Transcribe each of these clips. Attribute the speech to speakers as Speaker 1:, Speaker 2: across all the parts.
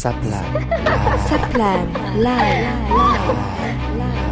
Speaker 1: Sắp làm, Sắp làm, là là là.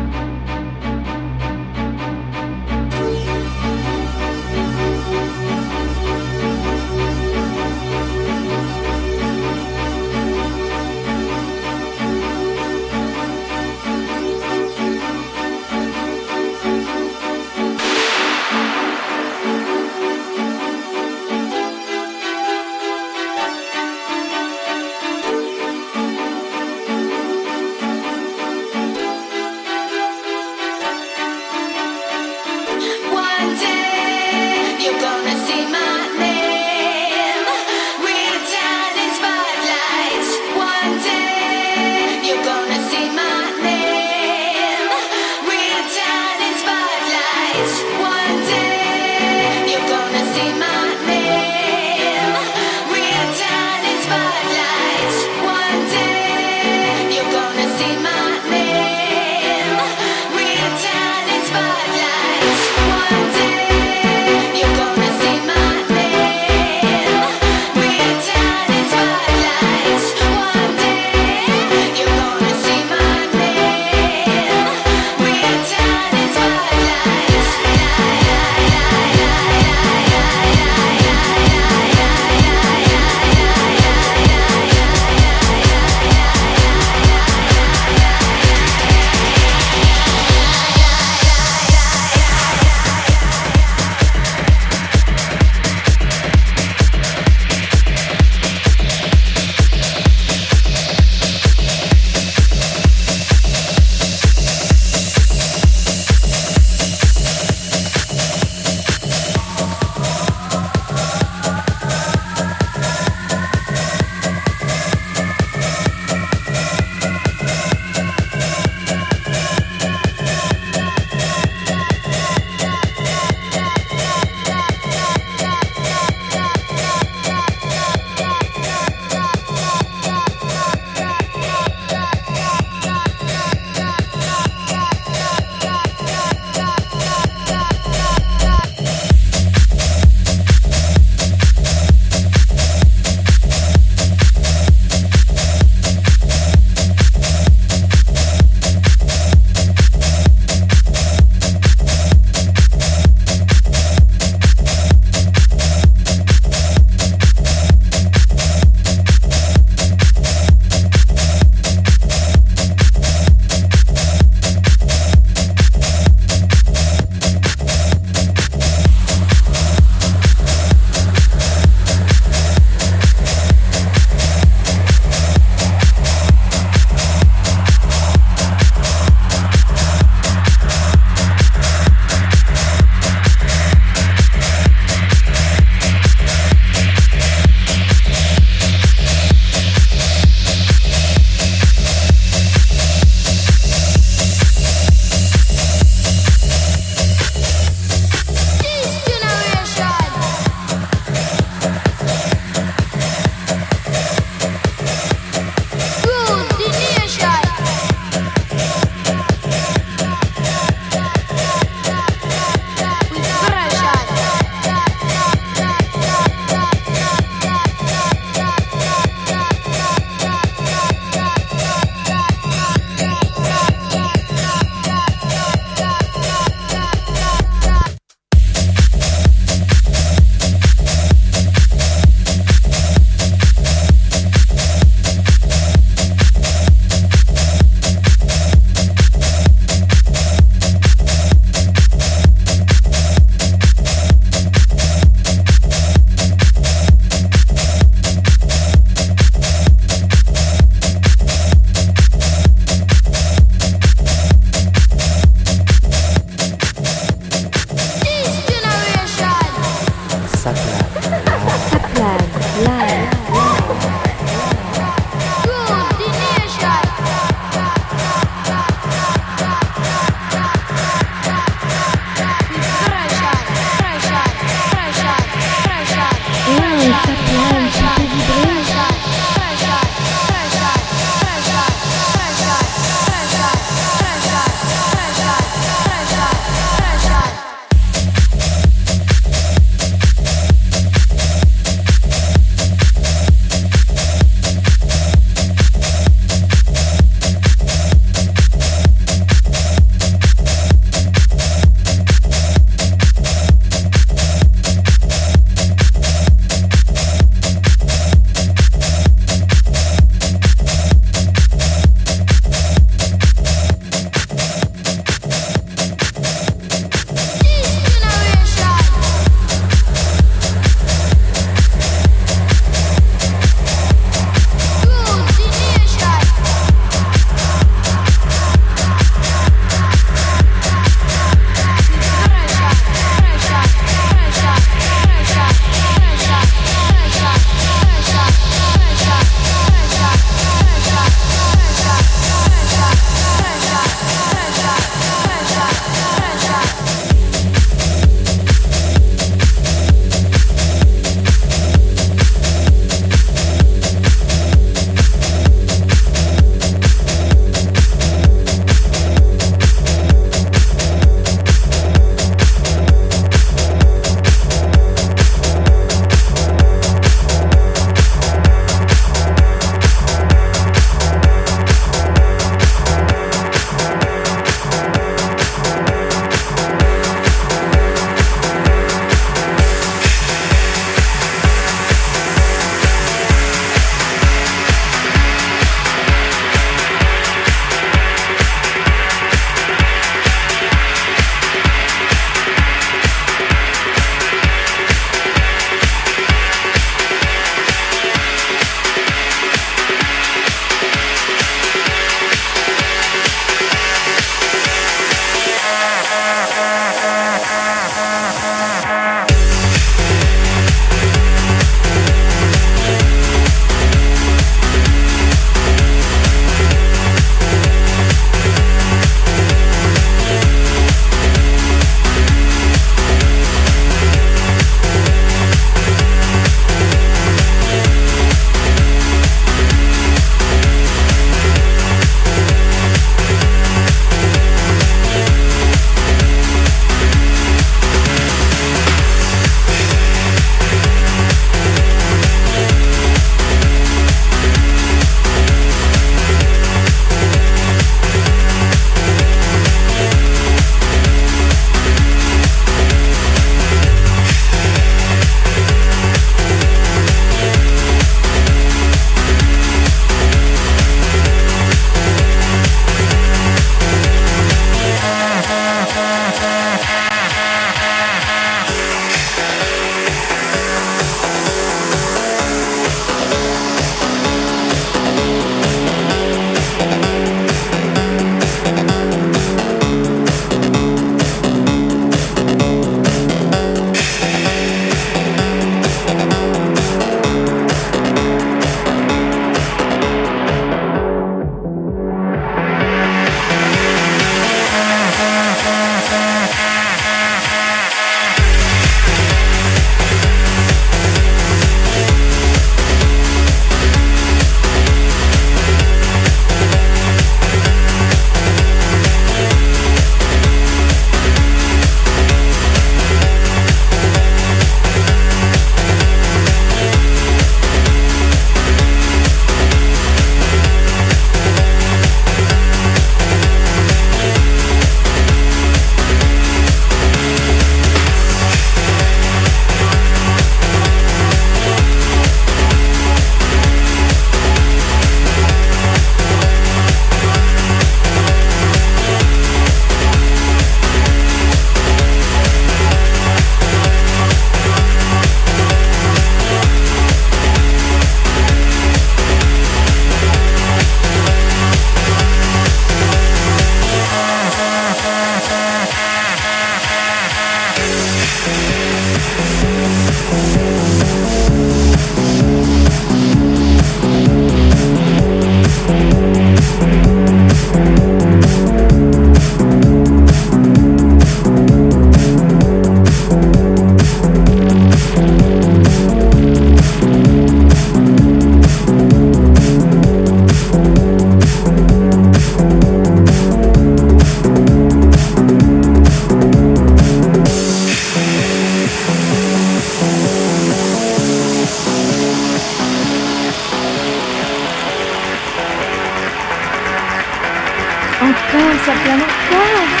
Speaker 1: piano. Uau!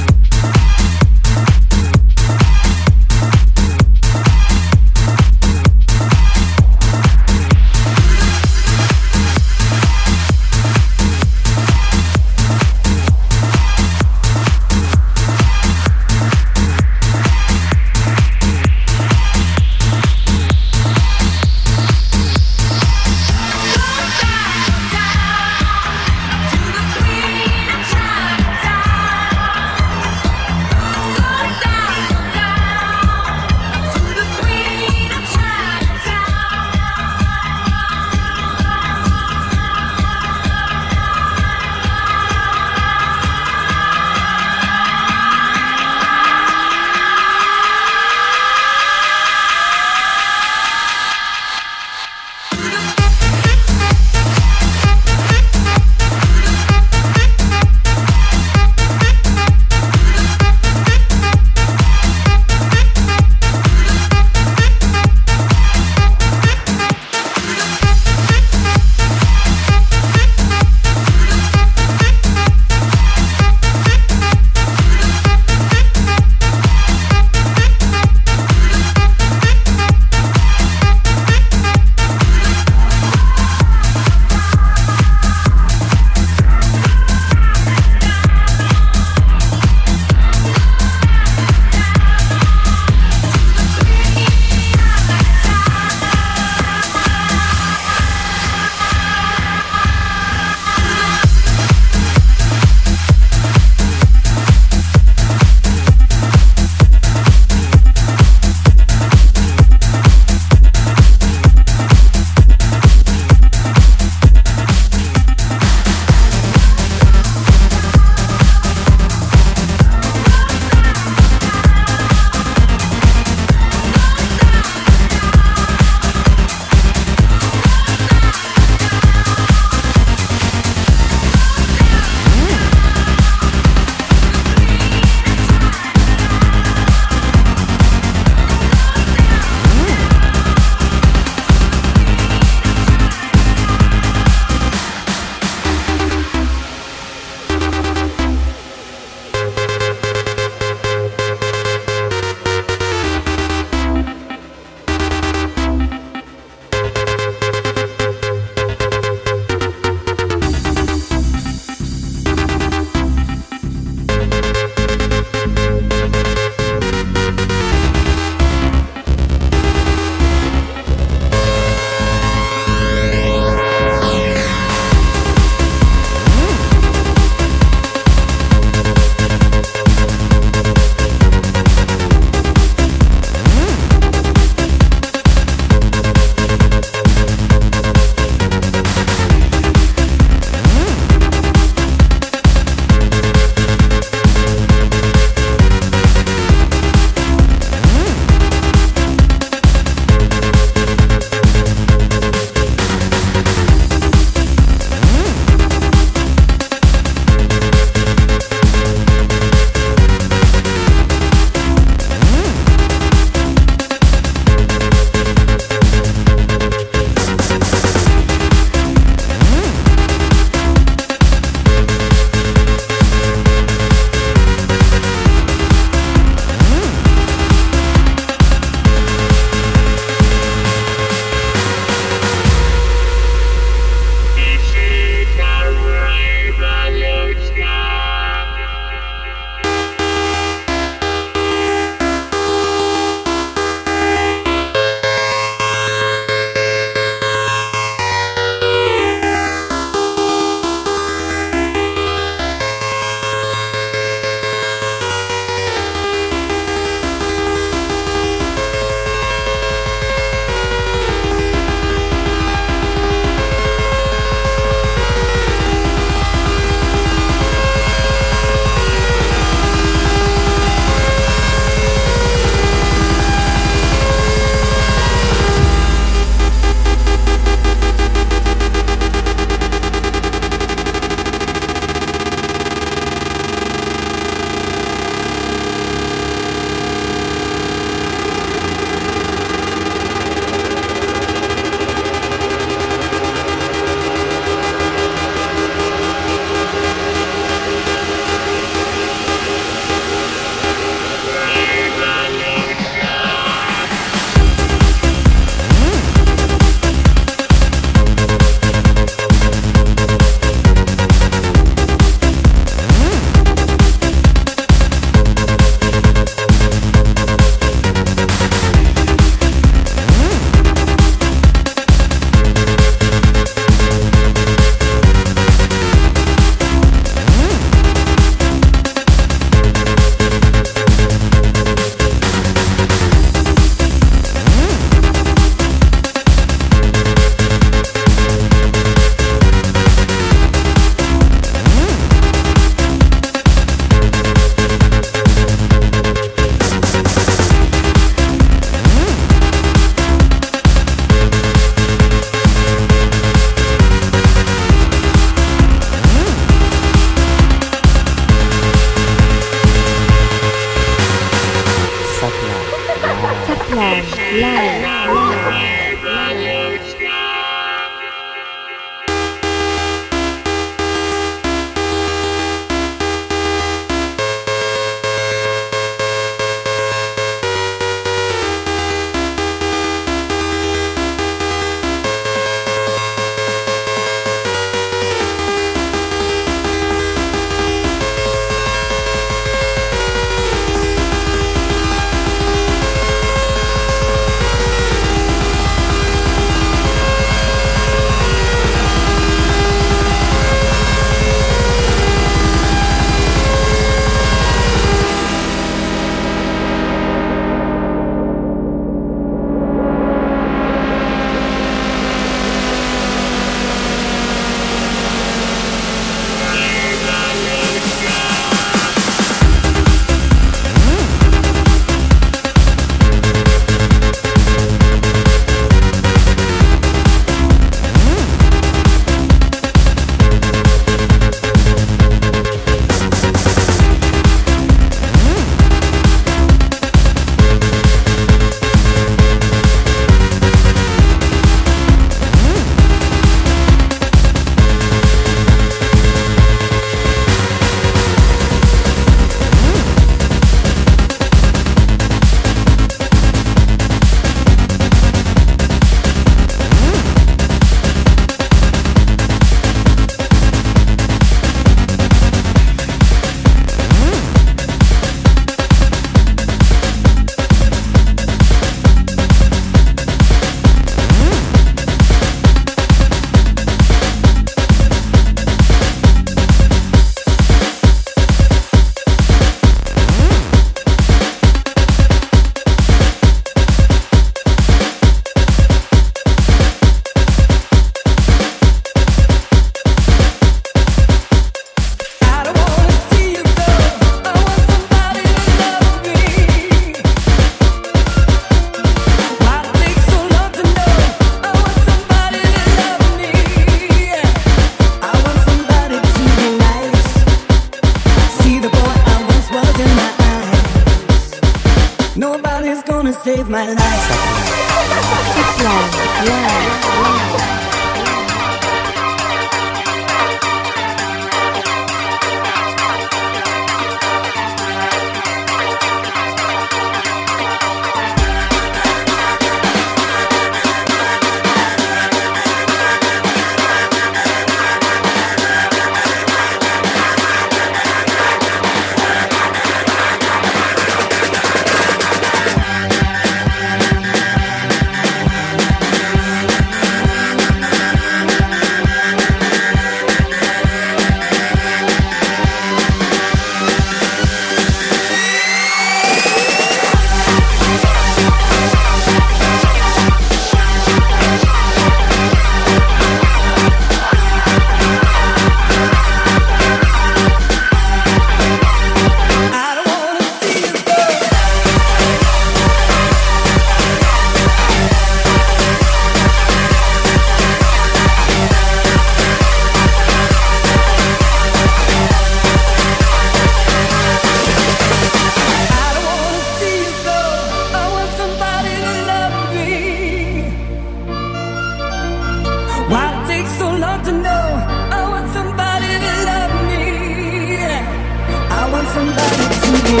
Speaker 1: See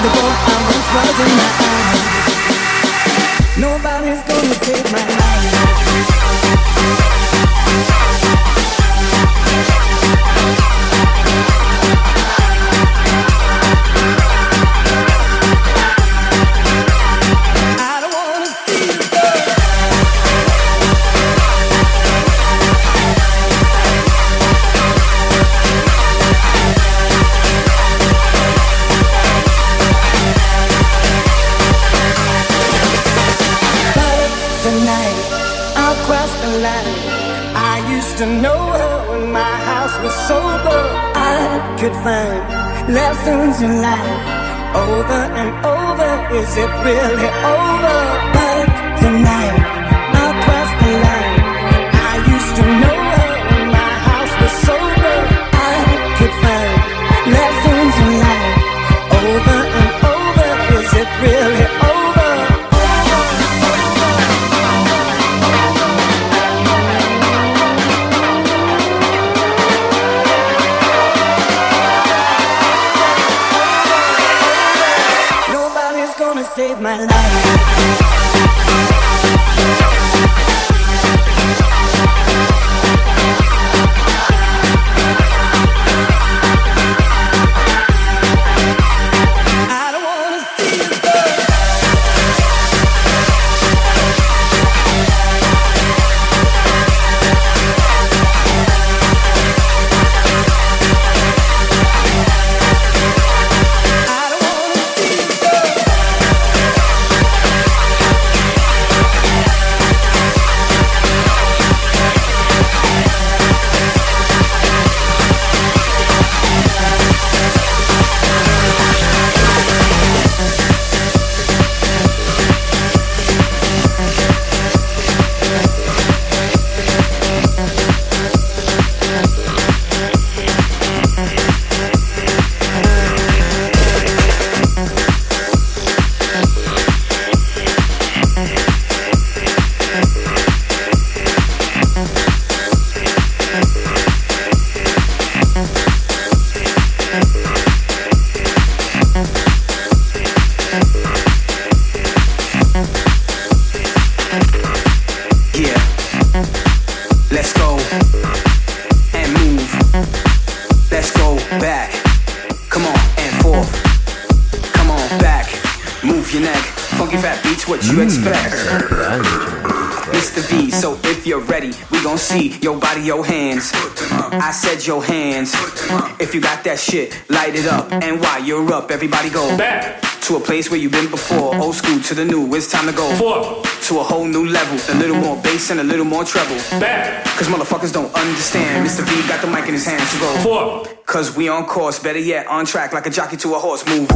Speaker 1: the
Speaker 2: boy I once was in my eyes. Nobody's gonna take my life. Is it really over?
Speaker 3: That shit, light it up. And why you're up, everybody go
Speaker 4: Back,
Speaker 3: to a place where you've been before. Mm-hmm. Old school to the new, it's time to go
Speaker 4: forth,
Speaker 3: to a whole new level. A little mm-hmm. more bass and a little more treble. Mm-hmm.
Speaker 4: back,
Speaker 3: Cause motherfuckers don't understand. Mr. V got the mic in his hands to go.
Speaker 4: forth,
Speaker 3: Cause we on course, better yet, on track like a jockey to a horse. Move.